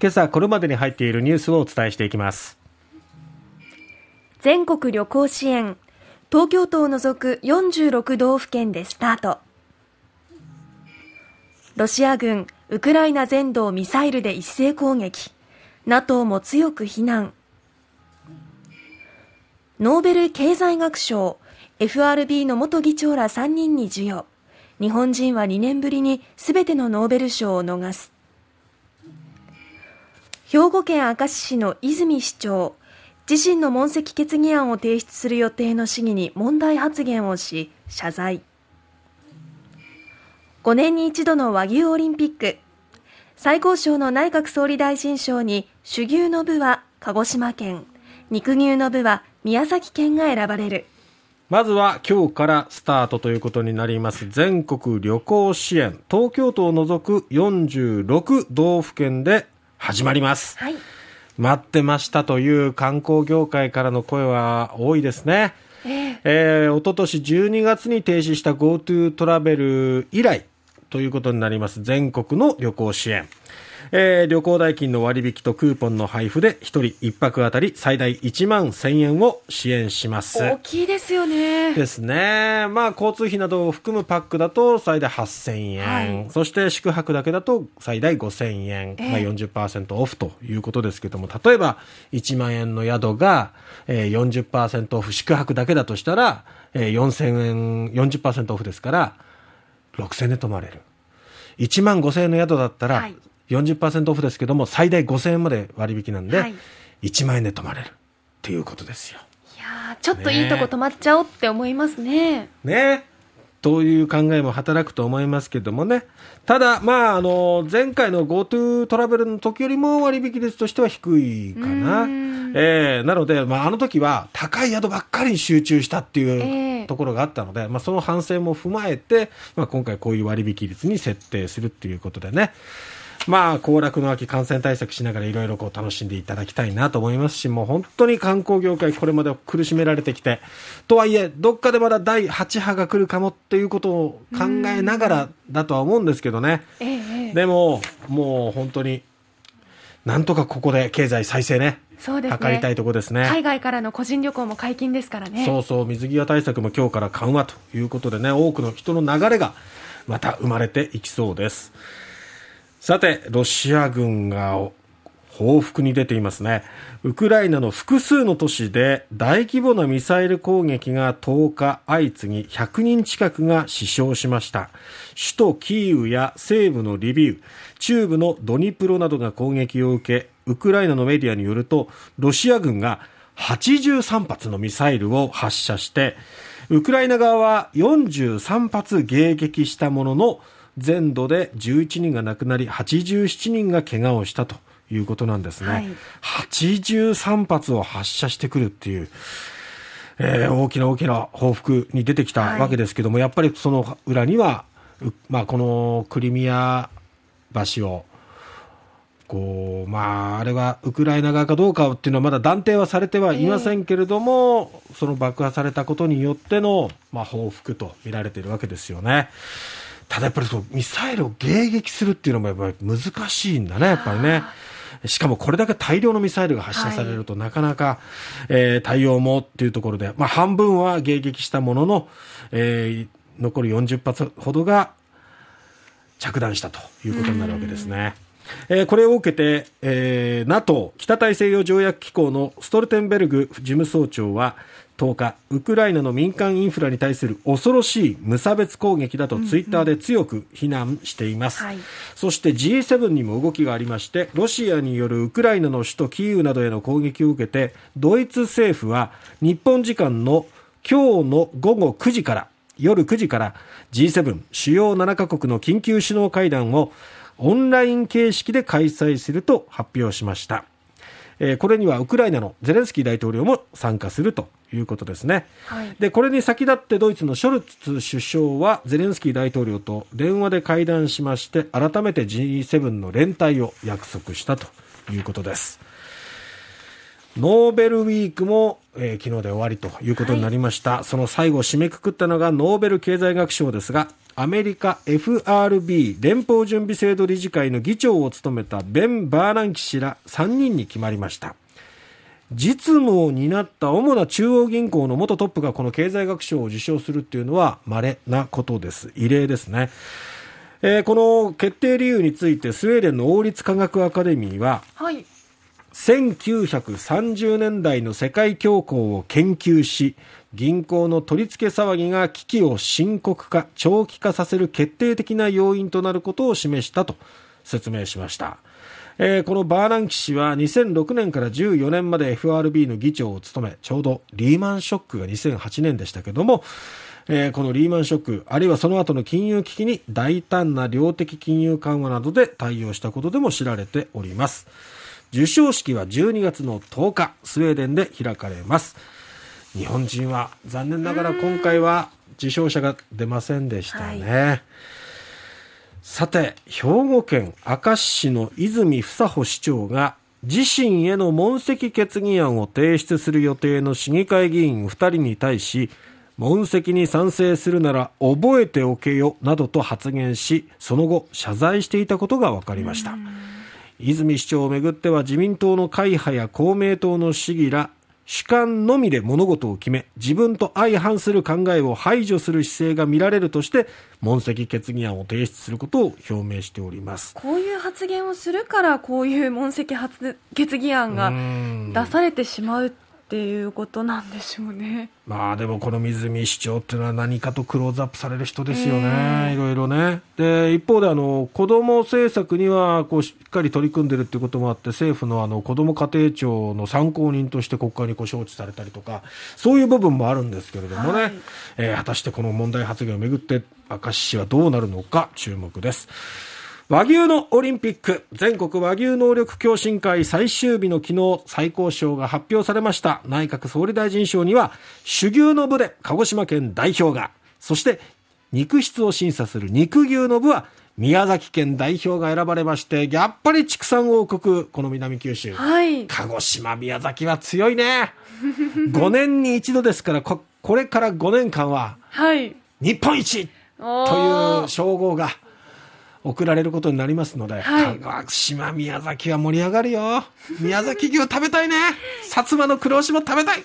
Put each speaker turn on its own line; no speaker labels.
今朝これまでに入っているニュースをお伝えしていきます。
全国旅行支援東京都を除く46道府県でスタート。ロシア軍ウクライナ全土をミサイルで一斉攻撃。NATO も強く非難。ノーベル経済学賞 FRB の元議長ら3人に授与。日本人は2年ぶりに全てのノーベル賞を逃す。兵庫県明石市の泉市長自身の問責決議案を提出する予定の市議に問題発言をし謝罪。5年に一度の和牛オリンピック。最高賞の内閣総理大臣賞に種牛の部は鹿児島県。肉牛の部は宮崎県が選ばれる。
まずは今日からスタートということになります。全国旅行支援。東京都を除く46道府県で始まります、はい待ってましたという観光業界からの声は多いですね。えー、えー、おととし12月に停止した GoTo トラベル以来ということになります全国の旅行支援。えー、旅行代金の割引とクーポンの配布で1人1泊あたり最大1万1000円を支援します。
大きいですよね。
ですね。まあ交通費などを含むパックだと最大8000円、はい、そして宿泊だけだと最大5000円、えー、まあ40%オフということですけども例えば1万円の宿が、えー、40%オフ宿泊だけだとしたら、えー、4000円40%オフですから6000円で泊まれる。1万5000円の宿だったら、はい40%オフですけども、最大5000円まで割引なんで、はい、1万円で泊まれるっていうことですよ。
いやちょっといいとこ泊まっちゃおうって思いますね。
ねという考えも働くと思いますけどもね。ただ、まあ、あの、前回の GoTo トラベルの時よりも割引率としては低いかな。えー、なので、まあ、あの時は高い宿ばっかりに集中したっていうところがあったので、えー、まあ、その反省も踏まえて、まあ、今回こういう割引率に設定するっていうことでね。まあ、行楽の秋感染対策しながらいろいろこう楽しんでいただきたいなと思いますし、もう本当に観光業界これまで苦しめられてきて、とはいえ、どっかでまだ第8波が来るかもっていうことを考えながらだとは思うんですけどね。でも、もう本当に、なんとかここで経済再生ね。そうですね。図りたいとこですね。
海外からの個人旅行も解禁ですからね。
そうそう、水際対策も今日から緩和ということでね、多くの人の流れがまた生まれていきそうです。さて、ロシア軍が報復に出ていますね。ウクライナの複数の都市で大規模なミサイル攻撃が10日相次ぎ100人近くが死傷しました。首都キーウや西部のリビウ、中部のドニプロなどが攻撃を受け、ウクライナのメディアによると、ロシア軍が83発のミサイルを発射して、ウクライナ側は43発迎撃したものの、全土で11人が亡くなり87人が怪我をしたということなんですね、はい、83発を発射してくるっていう、えー、大きな大きな報復に出てきたわけですけども、はい、やっぱりその裏には、まあ、このクリミア橋をこうまあ、あれはウクライナ側かどうかっていうのはまだ断定はされてはいませんけれども、えー、その爆破されたことによっての、まあ、報復と見られているわけですよね。ただやっぱりそうミサイルを迎撃するっていうのもやっぱり難しいんだね、やっぱりね。しかもこれだけ大量のミサイルが発射されると、なかなか、えー、対応もっていうところで、まあ、半分は迎撃したものの、えー、残り40発ほどが着弾したということになるわけですね。えー、これを受けて、えー、NATO 北大西洋条約機構のストルテンベルグ事務総長は10日、ウクライナの民間インフラに対する恐ろしい無差別攻撃だとツイッターで強く非難しています。うんうんはい、そして G7 にも動きがありまして、ロシアによるウクライナの首都キーウなどへの攻撃を受けて、ドイツ政府は日本時間の今日の午後9時から、夜9時から G7 主要7カ国の緊急首脳会談をオンライン形式で開催すると発表しました。えー、これにはウクライナのゼレンスキー大統領も参加するということですね、はい、でこれに先立ってドイツのショルツ首相はゼレンスキー大統領と電話で会談しまして改めて G7 の連帯を約束したということです。ノーベルウィークも、えー、昨日で終わりということになりました、はい、その最後締めくくったのがノーベル経済学賞ですがアメリカ FRB 連邦準備制度理事会の議長を務めたベン・バーナンキ氏ら3人に決まりました。実務を担った主な中央銀行の元トップがこの経済学賞を受賞するっていうのは稀なことです。異例ですね。えー、この決定理由についてスウェーデンの王立科学アカデミーは、はい、1930年代の世界恐慌を研究し銀行の取り付け騒ぎが危機を深刻化長期化させる決定的な要因となることを示したと説明しました、えー、このバーナンキ氏は2006年から14年まで FRB の議長を務めちょうどリーマンショックが2008年でしたけどもえー、このリーマンショック、あるいはその後の金融危機に大胆な量的金融緩和などで対応したことでも知られております。授賞式は12月の10日、スウェーデンで開かれます。日本人は残念ながら今回は受賞者が出ませんでしたね。はい、さて、兵庫県明石市の泉房穂市長が自身への問責決議案を提出する予定の市議会議員2人に対し、問責に賛成するなら覚えておけよなどと発言し、その後謝罪していたことが分かりました。泉市長をめぐっては自民党の会派や公明党の市議ら主観のみで物事を決め自分と相反する考えを排除する姿勢が見られるとして問責決議案を提出することを表明しております。
こういう発言をするからこういう問責決議案が出されてしまうっていうことなんでしょうね。
まあでもこの水見市長っていうのは何かとクローズアップされる人ですよね、いろいろね。で、一方であの子ども政策にはこうしっかり取り組んでるっていうこともあって、政府のあの子ども家庭庁の参考人として国会にこう招致されたりとか、そういう部分もあるんですけれどもね、はい、えー、果たしてこの問題発言をめぐって、明石市はどうなるのか注目です。和牛のオリンピック。全国和牛能力共進会最終日の昨日最高賞が発表されました。内閣総理大臣賞には種牛の部で鹿児島県代表が。そして肉質を審査する肉牛の部は宮崎県代表が選ばれましてやっぱり畜産王国この南九州、はい、鹿児島宮崎は強いね。5年に一度ですからここれから5年間は日本一という称号が送られることになりますので、はい、鹿児島、宮崎は盛り上がるよ。宮崎牛食べたいね。薩摩の黒牛も食べたい。